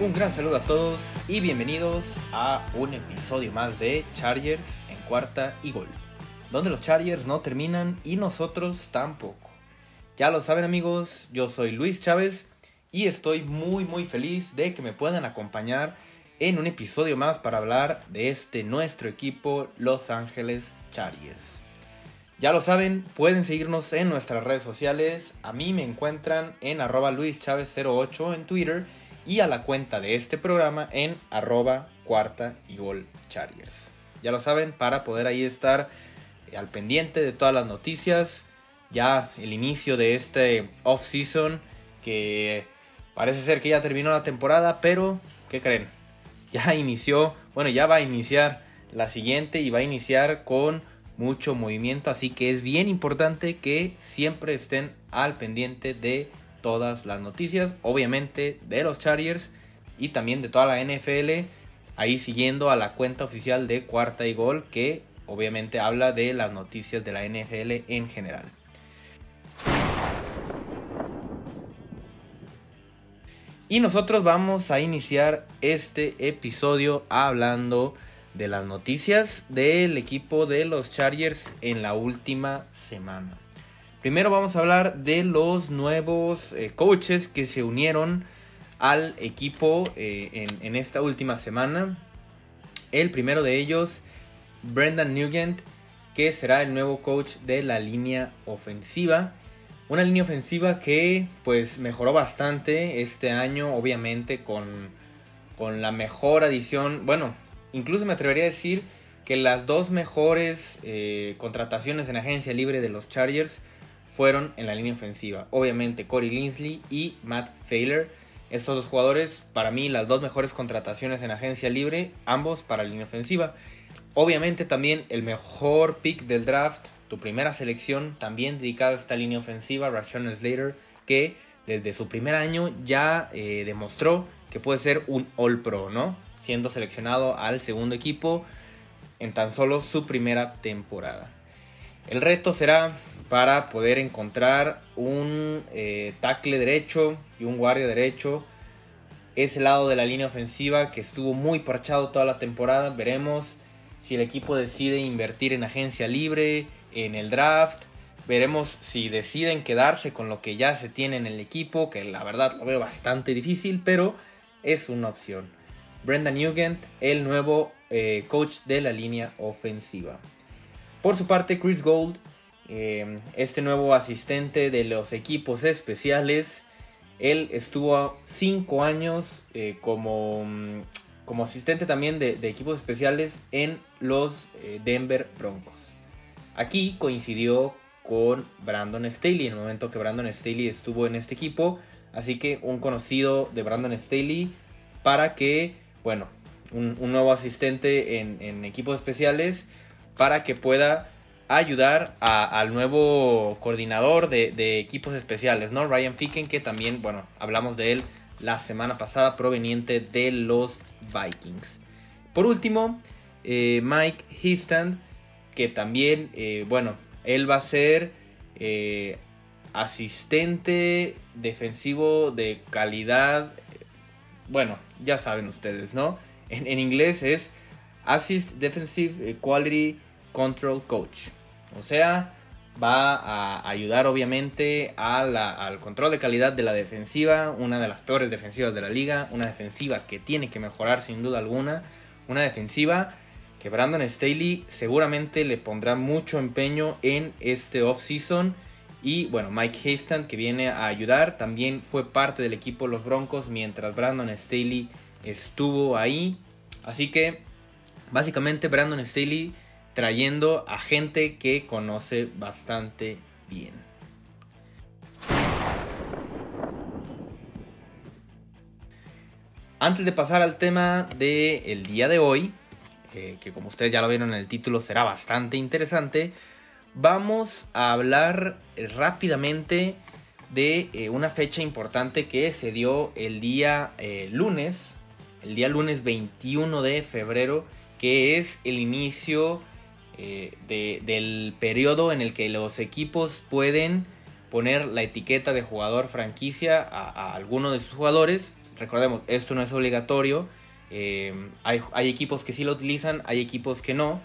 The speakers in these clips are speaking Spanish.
Un gran saludo a todos y bienvenidos a un episodio más de Chargers en cuarta y gol, donde los Chargers no terminan y nosotros tampoco. Ya lo saben amigos, yo soy Luis Chávez y estoy muy muy feliz de que me puedan acompañar en un episodio más para hablar de este nuestro equipo Los Ángeles Chargers. Ya lo saben, pueden seguirnos en nuestras redes sociales. A mí me encuentran en arroba luischavez08 en Twitter y a la cuenta de este programa en arroba cuarta y gol chargers. Ya lo saben, para poder ahí estar eh, al pendiente de todas las noticias. Ya el inicio de este off-season que parece ser que ya terminó la temporada, pero ¿qué creen? Ya inició, bueno, ya va a iniciar la siguiente y va a iniciar con mucho movimiento, así que es bien importante que siempre estén al pendiente de todas las noticias, obviamente de los Chargers y también de toda la NFL, ahí siguiendo a la cuenta oficial de Cuarta y Gol que obviamente habla de las noticias de la NFL en general. Y nosotros vamos a iniciar este episodio hablando de las noticias del equipo de los Chargers en la última semana. Primero vamos a hablar de los nuevos eh, coaches que se unieron al equipo eh, en, esta última semana. El primero de ellos, Brendan Nugent, que será el nuevo coach de la línea ofensiva. Una línea ofensiva que pues mejoró bastante este año, obviamente con, con la mejor adición, bueno, incluso me atrevería a decir que las dos mejores eh, contrataciones en agencia libre de los Chargers fueron en la línea ofensiva. Obviamente Corey Linsley y Matt Failer. Estos dos jugadores, para mí, las dos mejores contrataciones en agencia libre, ambos para la línea ofensiva. Obviamente también el mejor pick del draft, tu primera selección, también dedicada a esta línea ofensiva, Rashawn Slater, que desde su primer año ya eh, demostró que puede ser un All Pro, ¿no? siendo seleccionado al segundo equipo en tan solo su primera temporada. El reto será para poder encontrar un eh, tackle derecho y un guardia derecho. Ese lado de la línea ofensiva que estuvo muy parchado toda la temporada. Veremos si el equipo decide invertir en agencia libre, en el draft. Veremos si deciden quedarse con lo que ya se tiene en el equipo, que la verdad lo veo bastante difícil, pero es una opción. Brendan Nugent, el nuevo eh, coach de la línea ofensiva. Por su parte, Chris Gold, eh, este nuevo asistente de los equipos especiales, él estuvo cinco años eh, como, mm, como, asistente también de, de, equipos especiales en los Denver Broncos. Aquí coincidió con Brandon Staley en el momento que Brandon Staley estuvo en este equipo. Así que un conocido de Brandon Staley para que bueno, un, nuevo asistente en, equipos especiales para que pueda ayudar al nuevo coordinador de, equipos especiales, ¿no? Ryan Ficken, que también, bueno, hablamos de él la semana pasada, proveniente de los Vikings. Por último, eh, Mike Histand, que también, eh, bueno, él va a ser eh, asistente defensivo de calidad bueno, ya saben ustedes, ¿no? En, inglés es Assist Defensive Quality Control Coach. O sea, va a ayudar obviamente al control de calidad de la defensiva, una de las peores defensivas de la liga, una defensiva que tiene que mejorar sin duda alguna, una defensiva que Brandon Staley seguramente le pondrá mucho empeño en este off-season y bueno, Mike Hastand que viene a ayudar, también fue parte del equipo los Broncos mientras Brandon Staley estuvo ahí. Así que básicamente Brandon Staley trayendo a gente que conoce bastante bien. Antes de pasar al tema del día de hoy, eh, que como ustedes ya lo vieron en el título será bastante interesante, vamos a hablar rápidamente de eh, una fecha importante que se dio el día eh, lunes, el día lunes 21 de febrero, que es el inicio eh, del periodo en el que los equipos pueden poner la etiqueta de jugador franquicia a, alguno de sus jugadores. Recordemos, esto no es obligatorio. Eh, hay, equipos que sí lo utilizan, hay equipos que no.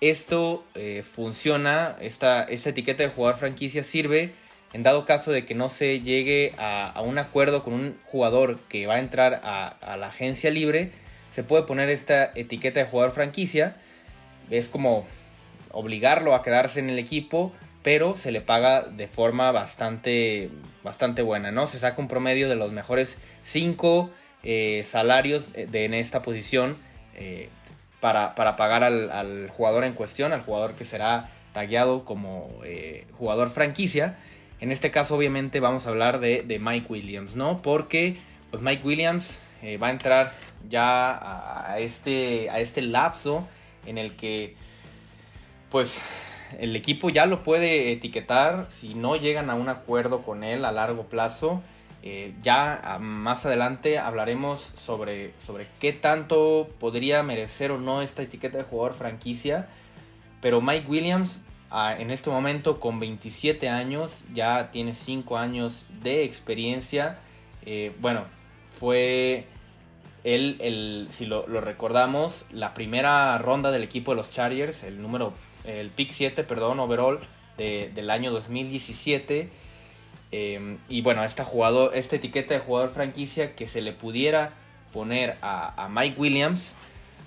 Esto eh, funciona, esta, esta etiqueta de jugador franquicia sirve en dado caso de que no se llegue a, un acuerdo con un jugador que va a entrar a, la agencia libre, se puede poner esta etiqueta de jugador franquicia. Es como obligarlo a quedarse en el equipo, pero se le paga de forma bastante, bastante buena, ¿no? Se saca un promedio de los mejores 5 eh, salarios de, en esta posición eh, para, pagar al, jugador en cuestión, al jugador que será tagueado como eh, jugador franquicia. En este caso, obviamente, vamos a hablar de, Mike Williams, ¿no? Porque pues Mike Williams va a entrar ya a este, a este lapso en el que, pues, el equipo ya lo puede etiquetar si no llegan a un acuerdo con él a largo plazo. Eh, ya más adelante hablaremos sobre, sobre qué tanto podría merecer o no esta etiqueta de jugador franquicia. Pero Mike Williams en este momento con 27 años, ya tiene 5 años de experiencia. Eh, bueno, fue él, el, si lo, recordamos, la primera ronda del equipo de los Chargers, el número, el pick 7, perdón, overall del año 2017. Eh, y bueno, esta, jugador, esta etiqueta de jugador franquicia que se le pudiera poner a, a Mike Williams,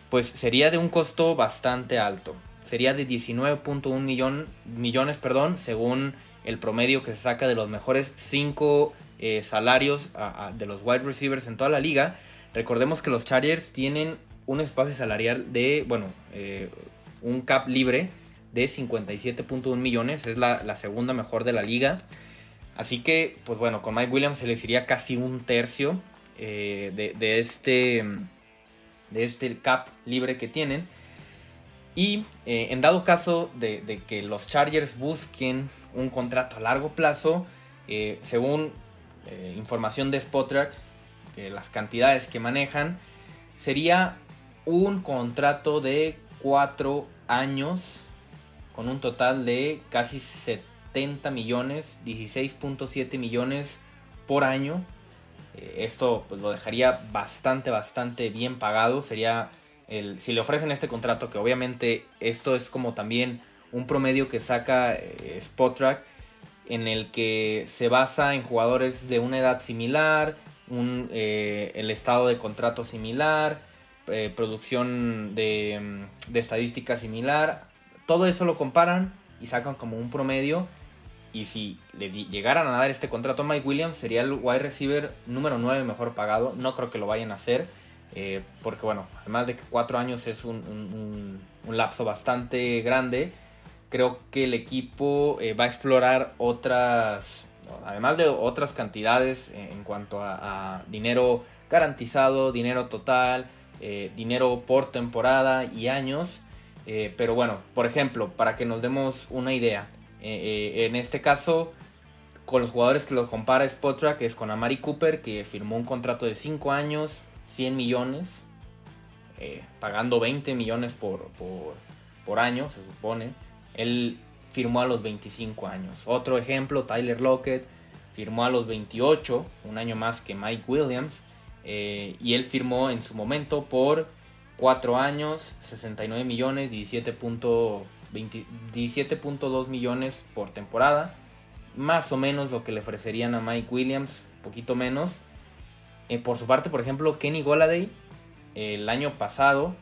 pues sería de un costo bastante alto sería de 19.1 millón, millones, perdón, según el promedio que se saca de los mejores 5 eh, salarios de los wide receivers en toda la liga. Recordemos que los Chargers tienen un espacio salarial de, bueno, eh, un cap libre de 57.1 millones, es la, segunda mejor de la liga. Así que, pues bueno, con Mike Williams se les iría casi un tercio eh, de, de, este, de este cap libre que tienen. Y eh, en dado caso de, que los Chargers busquen un contrato a largo plazo, eh, según información de Spotrack, las cantidades que manejan, sería un contrato de 4 años con un total de casi 70 millones, 16.7 millones por año. esto pues, lo dejaría bastante, bastante bien pagado. Sería si le ofrecen este contrato, que obviamente esto es como también un promedio que saca eh, en el que se basa en jugadores de una edad similar, un, eh, el estado de contrato similar, eh, producción de, mm, de estadística similar, todo eso lo comparan y sacan como un promedio. Y si le llegaran a dar este contrato a Mike Williams, sería el wide receiver número 9 mejor pagado. No creo que lo vayan a hacer. Eh, porque bueno, además de que cuatro años es un, lapso bastante grande, creo que el equipo eh, va a explorar otras, además de otras cantidades en cuanto a, dinero garantizado, dinero total, eh, dinero por temporada y años. Pero bueno, por ejemplo, para que nos demos una idea, en este caso, con los jugadores que los compara Spotrack es con Amari Cooper, que firmó un contrato de 5 años, 100 millones, eh, pagando 20 millones por, por, año, se supone. Él firmó a los 25 años. Otro ejemplo, Tyler Lockett firmó a los 28, un año más que Mike Williams. Eh, y él firmó en su momento por 4 años, 69 millones, 17.2 millones por temporada. Más o menos lo que le ofrecerían a Mike Williams, poquito menos. Eh, por su parte, por ejemplo, Kenny Goladay, el año pasado,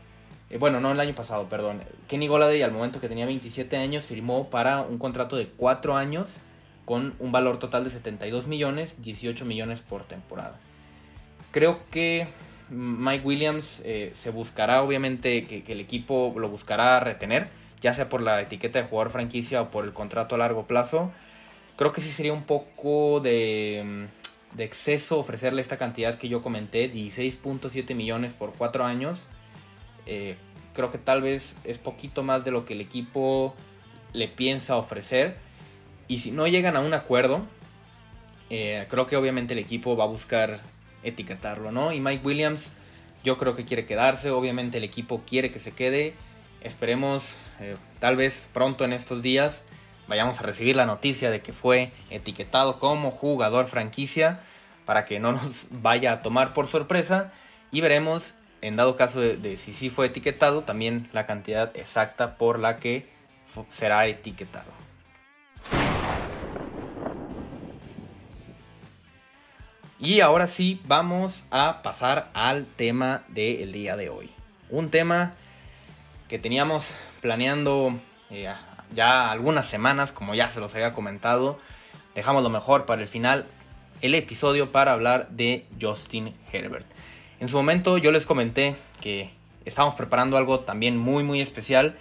eh, bueno, no el año pasado, perdón, Kenny Goladay al momento que tenía 27 años firmó para un contrato de 4 años con un valor total de 72 millones, 18 millones por temporada. Creo que Mike Williams eh, se buscará, obviamente, que, el equipo lo buscará retener, ya sea por la etiqueta de jugador franquicia o por el contrato a largo plazo. Creo que sí sería un poco de de exceso ofrecerle esta cantidad que yo comenté, 16.7 millones por 4 años. Eh, creo que tal vez es poquito más de lo que el equipo le piensa ofrecer. Y si no llegan a un acuerdo, eh, creo que obviamente el equipo va a buscar etiquetarlo, ¿no? Y Mike Williams, yo creo que quiere quedarse, obviamente el equipo quiere que se quede. Esperemos, eh, tal vez pronto en estos días, vayamos a recibir la noticia de que fue etiquetado como jugador franquicia para que no nos vaya a tomar por sorpresa y veremos en dado caso de, si sí fue etiquetado también la cantidad exacta por la que será etiquetado. Y ahora sí vamos a pasar al tema del día de hoy. Un tema que teníamos planeando eh, ya algunas semanas, como ya se los había comentado. Dejamos lo mejor para el final, el episodio para hablar de Justin Herbert. En su momento yo les comenté que estábamos preparando algo también muy muy especial.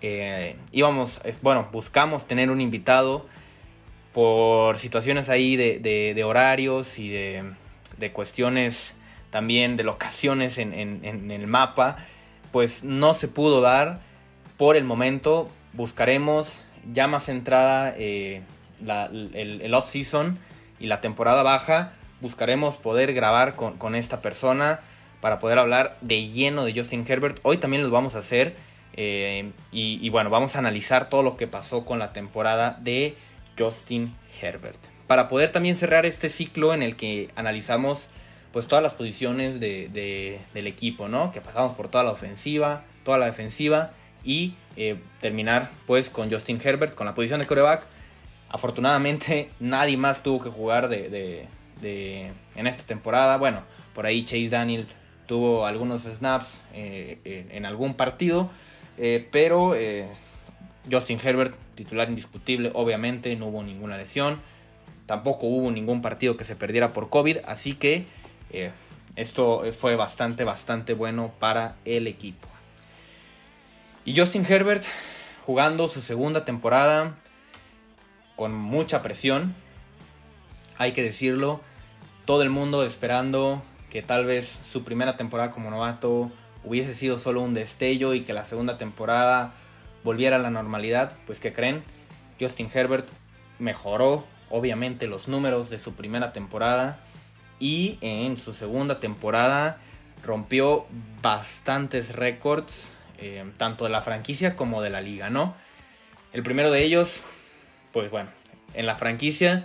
Eh, íbamos, eh, bueno, buscamos tener un invitado por situaciones ahí de, horarios y de, cuestiones también de locaciones en, en el mapa, pues no se pudo dar por el momento buscaremos ya más centrada eh, el, off-season y la temporada baja. Buscaremos poder grabar con, esta persona para poder hablar de lleno de Justin Herbert. Hoy también lo vamos a hacer. Eh, y, y, bueno, vamos a analizar todo lo que pasó con la temporada de Justin Herbert. Para poder también cerrar este ciclo en el que analizamos pues todas las posiciones de, del equipo, ¿no? Que pasamos por toda la ofensiva, toda la defensiva y eh, terminar pues con Justin Herbert, con la posición de coreback. Afortunadamente nadie más tuvo que jugar de, en esta temporada. Bueno, por ahí Chase Daniel tuvo algunos snaps eh, en, algún partido, eh, pero Justin Herbert, titular indiscutible, obviamente no hubo ninguna lesión. Tampoco hubo ningún partido que se perdiera por COVID, así que esto fue bastante, bastante bueno para el equipo. Y Justin Herbert jugando su segunda temporada con mucha presión, hay que decirlo, todo el mundo esperando que tal vez su primera temporada como novato hubiese sido solo un destello y que la segunda temporada volviera a la normalidad, pues que creen, Justin Herbert mejoró obviamente los números de su primera temporada y en su segunda temporada rompió bastantes récords eh, tanto de la franquicia como de la liga, ¿no? El primero de ellos, pues bueno, en la franquicia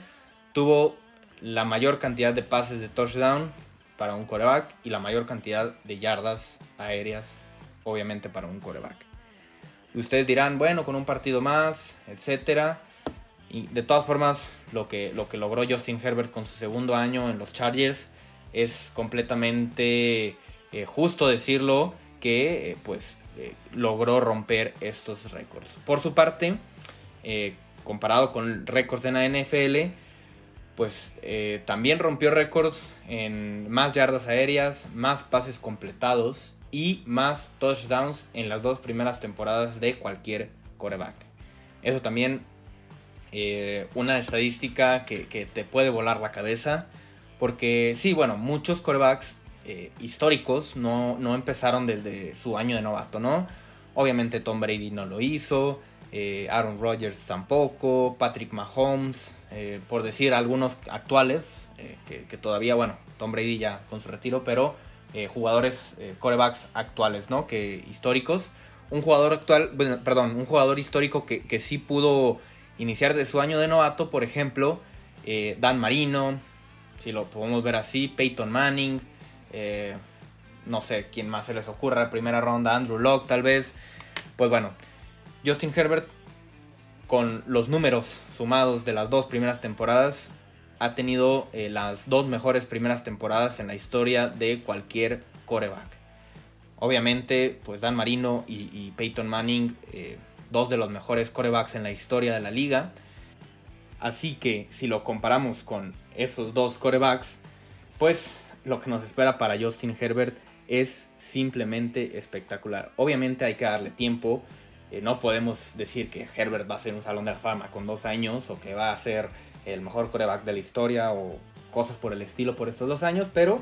tuvo la mayor cantidad de pases de touchdown para un coreback y la mayor cantidad de yardas aéreas, obviamente, para un coreback. Ustedes dirán, bueno, con un partido más, etcétera. Y de todas formas, lo que, lo que logró Justin Herbert con su segundo año en los Chargers es completamente eh, justo decirlo que, eh, pues, eh, logró romper estos récords. Por su parte, comparado con récords en la NFL, pues también rompió récords en más yardas aéreas, más pases completados y más touchdowns en las dos primeras temporadas de cualquier coreback. Eso también una estadística que, que, te puede volar la cabeza. Porque sí, bueno, muchos corebacks eh, históricos no, no, empezaron desde su año de novato, ¿no? Obviamente Tom Brady no lo hizo, eh, Aaron Rodgers tampoco, Patrick Mahomes, eh, por decir algunos actuales, que, todavía, bueno, Tom Brady ya con su retiro, pero jugadores, corebacks actuales, ¿no? Que históricos. Un jugador actual, perdón, un jugador histórico que, que sí pudo iniciar de su año de novato, por ejemplo, Dan Marino, si lo podemos ver así, Peyton Manning, eh, no sé quién más se les ocurra. Primera ronda, Andrew Locke tal vez. Pues bueno, Justin Herbert con los números sumados de las dos primeras temporadas ha tenido eh, las dos mejores primeras temporadas en la historia de cualquier coreback. Obviamente, pues Dan Marino y, Peyton Manning, eh, dos de los mejores corebacks en la historia de la liga. Así que si lo comparamos con esos dos corebacks, pues lo que nos espera para Justin Herbert es simplemente espectacular. Obviamente hay que darle tiempo. Eh, no podemos decir que Herbert va a ser un salón de la fama con dos años o que va a ser el mejor coreback de la historia o cosas por el estilo por estos dos años, pero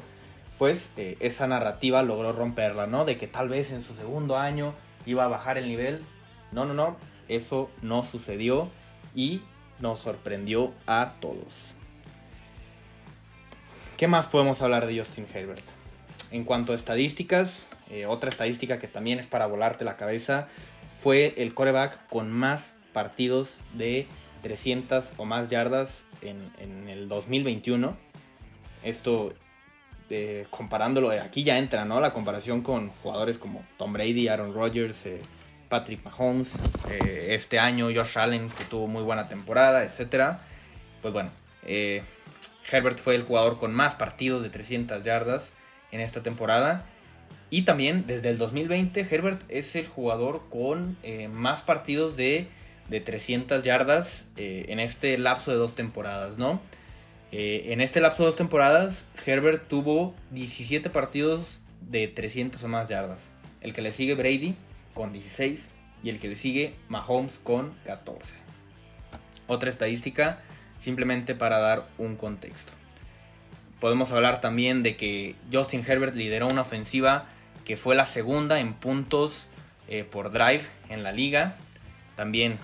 pues eh, esa narrativa logró romperla, ¿no? De que tal vez en su segundo año iba a bajar el nivel. No, no, no, eso no sucedió y nos sorprendió a todos. ¿Qué más podemos hablar de Justin Herbert? En cuanto a estadísticas, eh, otra estadística que también es para volarte la cabeza fue el coreback con más partidos de 300 o más yardas en, el 2021. Esto eh, comparándolo, aquí ya entra, ¿no? La comparación con jugadores como Tom Brady, Aaron Rodgers, eh, Patrick Mahomes, eh, este año Josh Allen, que tuvo muy buena temporada, etc. Pues bueno, Herbert fue el jugador con más partidos de 300 yardas en esta temporada. Y también desde el 2020 Herbert es el jugador con más partidos de de 300 yardas eh, en este lapso de dos temporadas, ¿no? Eh, en este lapso de dos temporadas, Herbert tuvo 17 partidos de 300 o más yardas. El que le sigue Brady con 16 y el que le sigue Mahomes con 14. Otra estadística simplemente para dar un contexto. Podemos hablar también de que Justin Herbert lideró una ofensiva que fue la segunda en puntos eh, por drive en la liga. También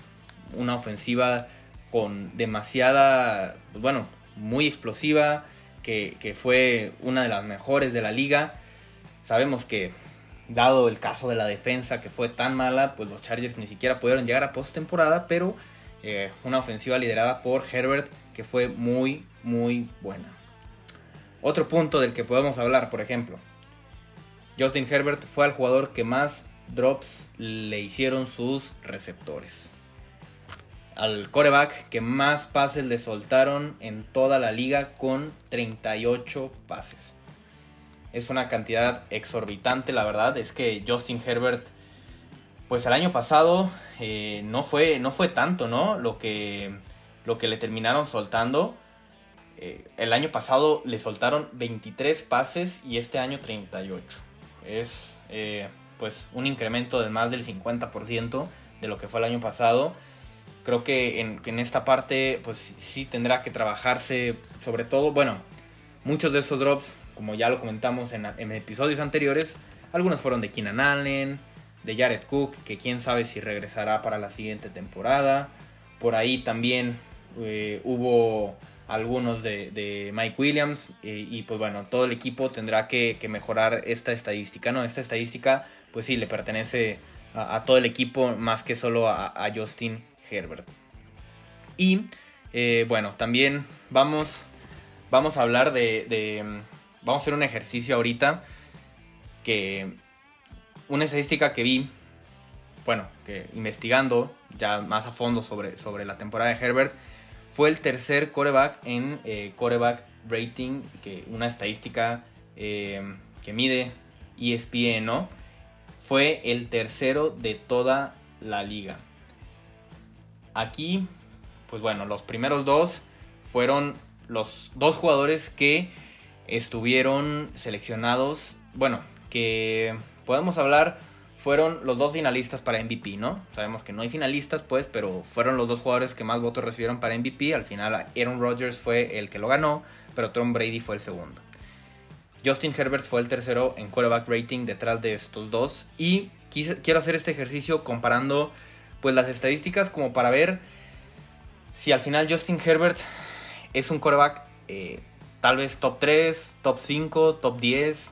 una ofensiva con demasiada, pues bueno, muy explosiva, que, fue una de las mejores de la liga. Sabemos que, dado el caso de la defensa que fue tan mala, pues los Chargers ni siquiera pudieron llegar a postemporada, pero eh, una ofensiva liderada por Herbert que fue muy, muy buena. Otro punto del que podemos hablar, por ejemplo, Justin Herbert fue el jugador que más drops le hicieron sus receptores al coreback que más pases le soltaron en toda la liga con 38 pases. Es una cantidad exorbitante, la verdad. Es que Justin Herbert, pues el año pasado eh, no, fue, no fue tanto, ¿no? Lo que, lo que le terminaron soltando. Eh, el año pasado le soltaron 23 pases y este año 38. Es eh, pues un incremento de más del 50% de lo que fue el año pasado creo que en, esta parte pues sí tendrá que trabajarse sobre todo, bueno, muchos de esos drops, como ya lo comentamos en, episodios anteriores, algunos fueron de Keenan Allen, de Jared Cook, que quién sabe si regresará para la siguiente temporada. Por ahí también eh, hubo algunos de, Mike Williams eh, y pues bueno, todo el equipo tendrá que, mejorar esta estadística, ¿no? Esta estadística pues sí le pertenece a, todo el equipo más que solo a Justin Herbert. Y eh, bueno, también vamos, vamos a hablar de, Vamos a hacer un ejercicio ahorita que... Una estadística que vi, bueno, que investigando ya más a fondo sobre, sobre la temporada de Herbert, fue el tercer coreback en eh, coreback rating, que una estadística eh, que mide ESPN, ¿no? Fue el tercero de toda la liga. Aquí, pues bueno, los primeros dos fueron los dos jugadores que estuvieron seleccionados, bueno, que podemos hablar, fueron los dos finalistas para MVP, ¿no? Sabemos que no hay finalistas, pues, pero fueron los dos jugadores que más votos recibieron para MVP. Al final, Aaron Rodgers fue el que lo ganó, pero Tom Brady fue el segundo. Justin Herbert fue el tercero en quarterback rating detrás de estos dos. Y quiero hacer este ejercicio comparando pues las estadísticas como para ver si al final Justin Herbert es un coreback eh, tal vez top 3, top 5, top 10,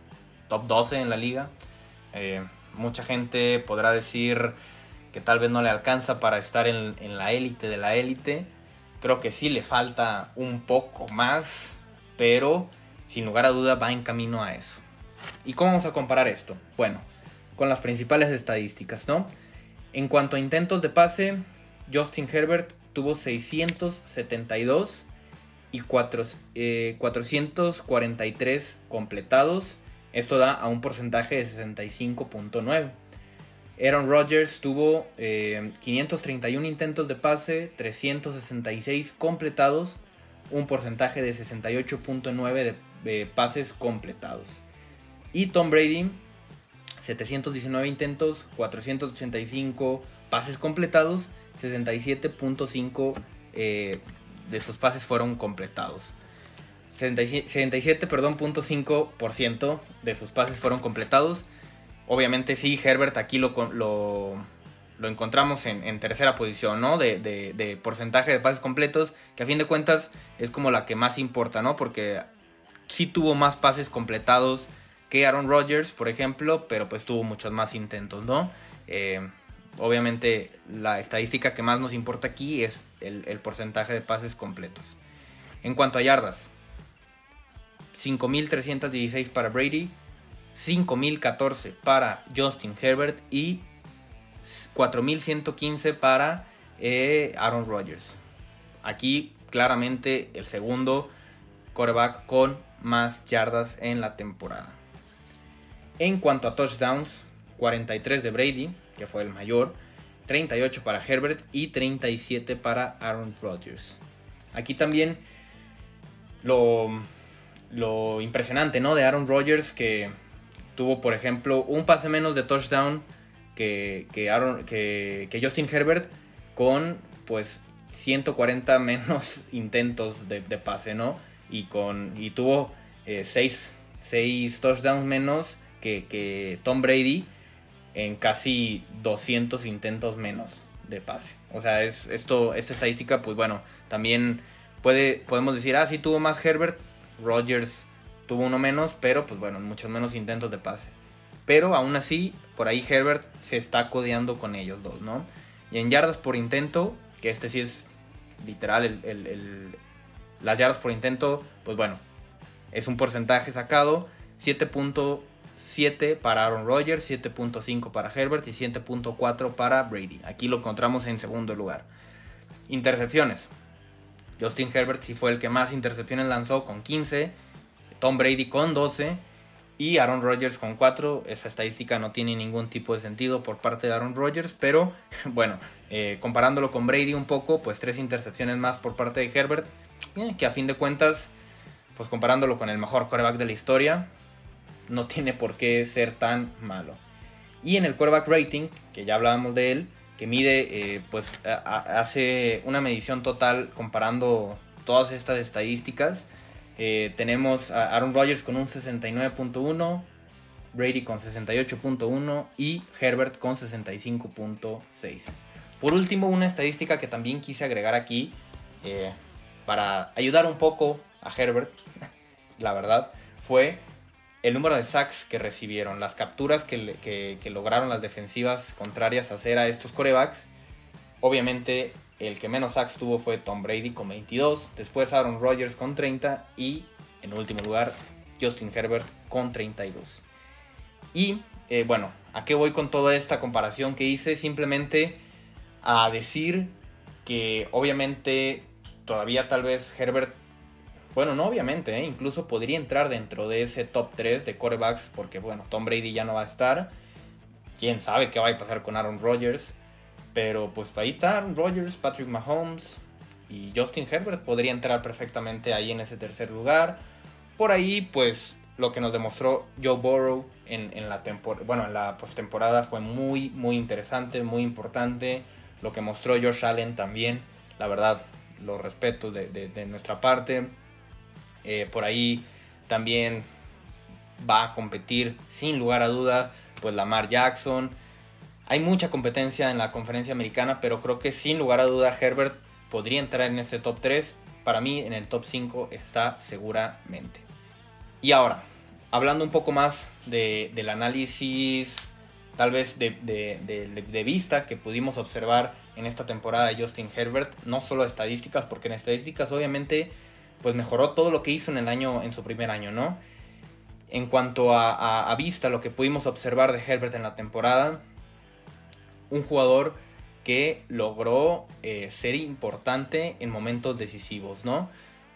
top 12 en la liga. Eh, mucha gente podrá decir que tal vez no le alcanza para estar en, la élite de la élite. Creo que sí le falta un poco más, pero sin lugar a duda va en camino a eso. ¿Y cómo vamos a comparar esto? Bueno, con las principales estadísticas, ¿no? En cuanto a intentos de pase, Justin Herbert tuvo 672 y 443 eh, completados. Esto da a un porcentaje de 65.9. Aaron Rodgers tuvo 531 eh, intentos de pase, 366 completados, un porcentaje de 68.9 de pases completados. Y Tom Brady 719 intentos, 485 pases completados, 67.5 eh, de sus pases fueron completados. 77, perdón, .5% de sus pases fueron completados. Obviamente sí, Herbert aquí lo, lo, lo encontramos en, tercera posición, ¿no? De, de, porcentaje de pases completos, que a fin de cuentas es como la que más importa, ¿no? Porque sí tuvo más pases completados que Aaron Rodgers, por ejemplo, pero pues tuvo muchos más intentos, ¿no? Eh, obviamente la estadística que más nos importa aquí es el, porcentaje de pases completos. En cuanto a yardas, 5.316 para Brady, 5.014 para Justin Herbert y 4.115 para eh, Aaron Rodgers. Aquí claramente el segundo quarterback con más yardas en la temporada. En cuanto a touchdowns, 43 de Brady, que fue el mayor, 38 para Herbert y 37 para Aaron Rodgers. Aquí también lo, lo impresionante ¿no? de Aaron Rodgers que tuvo, por ejemplo, un pase menos de touchdown que, que, Aaron, que, que Justin Herbert con pues 140 menos intentos de, pase, ¿no? Y, con, y tuvo 6 eh, touchdowns menos que, Tom Brady en casi 200 intentos menos de pase. O sea, es, esto, esta estadística, pues bueno, también puede, podemos decir, ah, sí tuvo más Herbert, Rogers tuvo uno menos, pero pues bueno, muchos menos intentos de pase. Pero aún así, por ahí Herbert se está codeando con ellos dos, ¿no? Y en yardas por intento, que este sí es literal, el, las yardas por intento, pues bueno, es un porcentaje sacado. 7.7 para Aaron Rodgers, 7.5 para Herbert y 7.4 para Brady. Aquí lo encontramos en segundo lugar. Intercepciones. Justin Herbert sí fue el que más intercepciones lanzó con 15. Tom Brady con 12 y Aaron Rodgers con 4. Esa estadística no tiene ningún tipo de sentido por parte de Aaron Rodgers, pero bueno, eh, comparándolo con Brady un poco, pues tres intercepciones más por parte de Herbert, eh, que a fin de cuentas, pues comparándolo con el mejor quarterback de la historia, no tiene por qué ser tan malo. Y en el quarterback rating, que ya hablábamos de él, que mide, eh, pues hace una medición total comparando todas estas estadísticas eh, tenemos a Aaron Rodgers con un 69.1, Brady con 68.1 y Herbert con 65.6. Por último, una estadística que también quise agregar aquí eh, para ayudar un poco a Herbert, la verdad, fue el número de sacks que recibieron, las capturas que, lograron las defensivas contrarias hacer a estos corebacks. Obviamente el que menos sacks tuvo fue Tom Brady con 22, después Aaron Rodgers con 30 y en último lugar Justin Herbert con 32. Y eh, bueno, ¿a qué voy con toda esta comparación que hice? Simplemente a decir que obviamente todavía tal vez Herbert, bueno, no obviamente, ¿eh? incluso podría entrar dentro de ese top 3 de corebacks porque bueno, Tom Brady ya no va a estar. Quién sabe qué va a pasar con Aaron Rodgers. Pero pues ahí están Rogers, Patrick Mahomes y Justin Herbert. Podría entrar perfectamente ahí en ese tercer lugar. Por ahí pues lo que nos demostró Joe Burrow en, la, bueno, en la postemporada fue muy, muy interesante, muy importante. Lo que mostró Josh Allen también, la verdad, los respetos de, nuestra parte. Eh, por ahí también va a competir sin lugar a duda pues Lamar Jackson hay mucha competencia en la conferencia americana, pero creo que sin lugar a duda Herbert podría entrar en ese top 3. Para mí en el top 5 está seguramente. Y ahora, hablando un poco más del análisis, tal vez de, vista que pudimos observar en esta temporada de Justin Herbert, no solo estadísticas, porque en estadísticas obviamente pues mejoró todo lo que hizo en el año, en su primer año, ¿no? En cuanto a, a vista, lo que pudimos observar de Herbert en la temporada, un jugador que logró eh, ser importante en momentos decisivos, ¿no?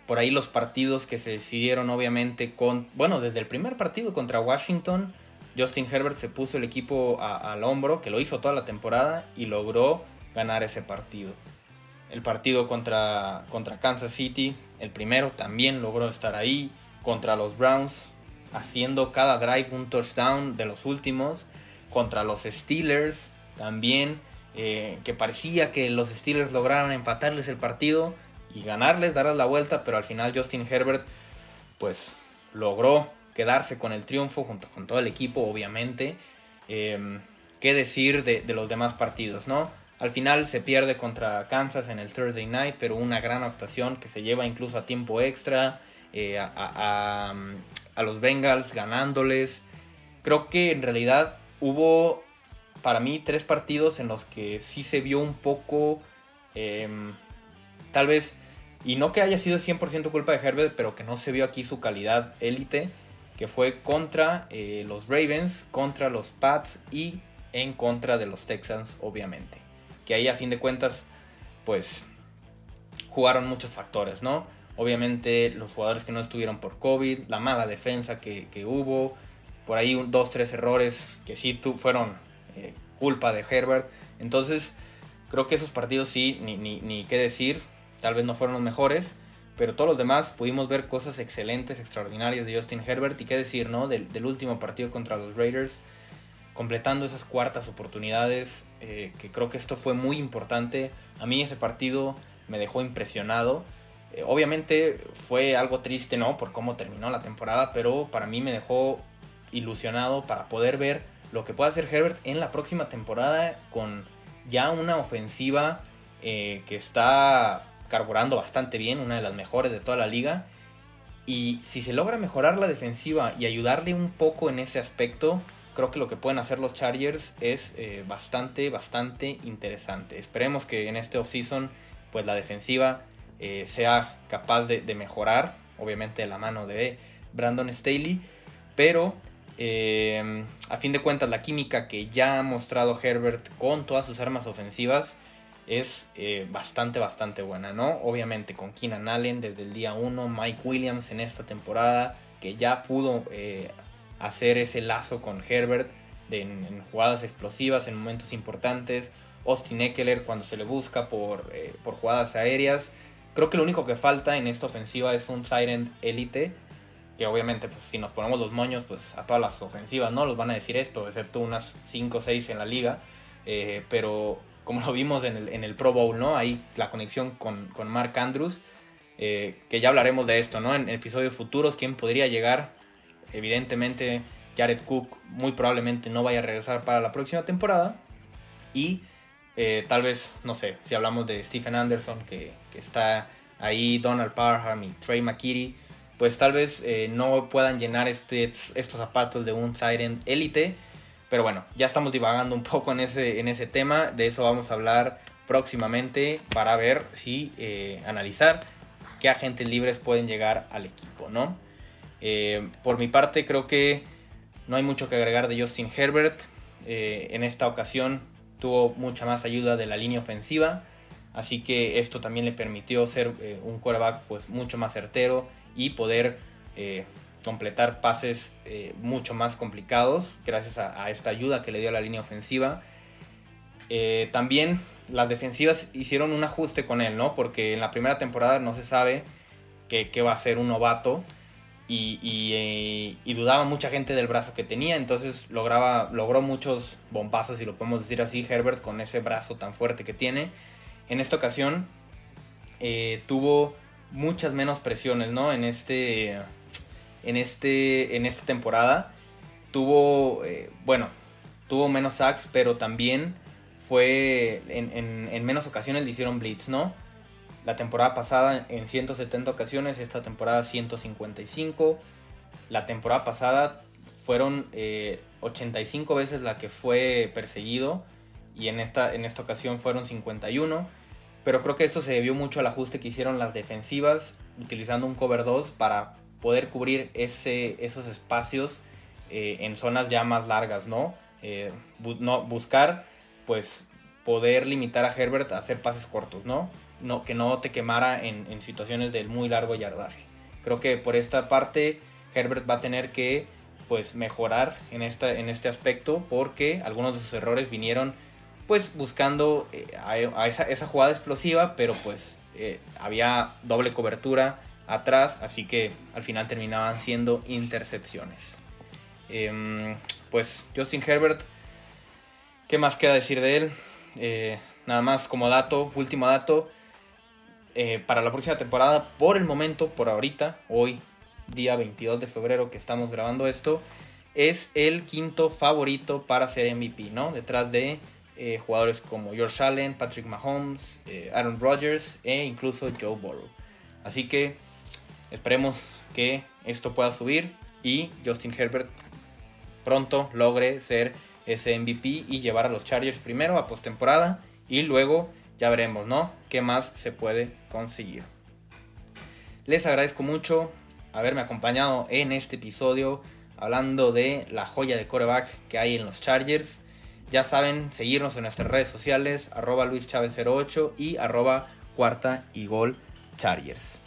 Por ahí los partidos que se decidieron obviamente con, bueno, desde el primer partido contra Washington, Justin Herbert se puso el equipo al hombro, que lo hizo toda la temporada y logró ganar ese partido. El partido contra, contra Kansas City, el primero también logró estar ahí, contra los Browns, haciendo cada drive un touchdown de los últimos, contra los Steelers, también eh, que parecía que los Steelers lograron empatarles el partido y ganarles, darles la vuelta, pero al final Justin Herbert pues logró quedarse con el triunfo junto con todo el equipo, obviamente. Em, ¿Qué decir de, los demás partidos, no? Al final se pierde contra Kansas en el Thursday Night, pero una gran actuación que se lleva incluso a tiempo extra, eh, a, los Bengals ganándoles. Creo que en realidad hubo para mí tres partidos en los que sí se vio un poco, em, tal vez, y no que haya sido 100% culpa de Herbert, pero que no se vio aquí su calidad élite, que fue contra eh, los Ravens, contra los Pats y en contra de los Texans, obviamente. Que ahí a fin de cuentas, pues, jugaron muchos factores, ¿no? Obviamente los jugadores que no estuvieron por COVID, la mala defensa que, hubo, por ahí dos, tres errores que sí fueron eh, culpa de Herbert. Entonces, creo que esos partidos sí, ni, ni, ni qué decir, tal vez no fueron los mejores, pero todos los demás pudimos ver cosas excelentes, extraordinarias de Justin Herbert y qué decir, ¿no? Del último partido contra los Raiders, completando esas cuartas oportunidades, eh, que creo que esto fue muy importante. A mí ese partido me dejó impresionado. Eh, obviamente fue algo triste, ¿no? Por cómo terminó la temporada, pero para mí me dejó ilusionado para poder ver lo que puede hacer Herbert en la próxima temporada con ya una ofensiva eh, que está carburando bastante bien, una de las mejores de toda la liga. Y si se logra mejorar la defensiva y ayudarle un poco en ese aspecto, creo que lo que pueden hacer los Chargers es eh, bastante, bastante interesante. Esperemos que en este offseason pues la defensiva eh, sea capaz de, mejorar, obviamente de la mano de Brandon Staley, pero eh, a fin de cuentas, la química que ya ha mostrado Herbert con todas sus armas ofensivas es eh, bastante, bastante buena, ¿no? Obviamente con Keenan Allen desde el día 1, Mike Williams en esta temporada, que ya pudo hacer ese lazo con Herbert en, en, jugadas explosivas, en momentos importantes. Austin Eckler cuando se le busca por, eh, por jugadas aéreas. Creo que lo único que falta en esta ofensiva es un Tyrant élite que obviamente pues si nos ponemos los moños pues a todas las ofensivas no los van a decir esto excepto unas 5 o 6 en la liga eh, pero como lo vimos en el, en el, Pro Bowl no ahí la conexión con, con Mark Andrews eh, que ya hablaremos de esto no en episodios futuros quién podría llegar evidentemente Jared Cook muy probablemente no vaya a regresar para la próxima temporada y eh, tal vez no sé si hablamos de Stephen Anderson que, está ahí Donald Parham y Trey McKitty pues tal vez eh, no puedan llenar este, estos zapatos de un Siren élite. Pero bueno, ya estamos divagando un poco en ese, en ese tema. De eso vamos a hablar próximamente para ver si eh, analizar qué agentes libres pueden llegar al equipo, ¿no? Eh, por mi parte, creo que no hay mucho que agregar de Justin Herbert. Eh, en esta ocasión tuvo mucha más ayuda de la línea ofensiva. Así que esto también le permitió ser eh, un quarterback pues, mucho más certero y poder completar pases mucho más complicados gracias a, esta ayuda que le dio a la línea ofensiva. También las defensivas hicieron un ajuste con él, ¿no? Porque en la primera temporada no se sabe qué va a ser un novato eh, y, dudaba mucha gente del brazo que tenía, entonces lograba, logró muchos bombazos, si lo podemos decir así, Herbert con ese brazo tan fuerte que tiene. En esta ocasión eh, tuvo muchas menos presiones, ¿no? En este. En este. En esta temporada. Tuvo. Eh, bueno. Tuvo menos sacks. Pero también fue. En, en, menos ocasiones le hicieron blitz, ¿no? La temporada pasada en 170 ocasiones. Esta temporada 155. La temporada pasada fueron eh, 85 veces la que fue perseguido. Y en esta, en esta ocasión fueron 51 pero creo que esto se debió mucho al ajuste que hicieron las defensivas utilizando un cover 2 para poder cubrir ese, esos espacios eh, en zonas ya más largas, ¿no? Eh, no buscar pues poder limitar a Herbert a hacer pases cortos, ¿no? No que no te quemara en, situaciones del muy largo yardaje. Creo que por esta parte Herbert va a tener que pues mejorar en, esta, en este aspecto porque algunos de sus errores vinieron pues buscando eh, a, esa, jugada explosiva, pero pues eh, había doble cobertura atrás, así que al final terminaban siendo intercepciones. Eh, pues Justin Herbert, ¿qué más queda decir de él? Eh, nada más como dato, último dato, eh, para la próxima temporada, por el momento, por ahorita, hoy, día 22 de febrero que estamos grabando esto, es el quinto favorito para ser MVP, ¿no? Detrás de eh, jugadores como George Allen, Patrick Mahomes, eh, Aaron Rodgers e incluso Joe Burrow. Así que esperemos que esto pueda subir y Justin Herbert pronto logre ser ese MVP y llevar a los Chargers primero a postemporada y luego ya veremos, ¿no? ¿Qué más se puede conseguir? Les agradezco mucho haberme acompañado en este episodio hablando de la joya de coreback que hay en los Chargers. Ya saben, seguirnos en nuestras redes sociales, arroba luischavez08 y arroba cuarta y gol Chargers.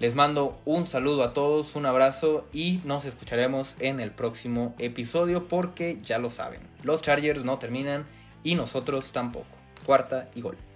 Les mando un saludo a todos, un abrazo y nos escucharemos en el próximo episodio porque ya lo saben, los Chargers no terminan y nosotros tampoco. Cuarta y gol.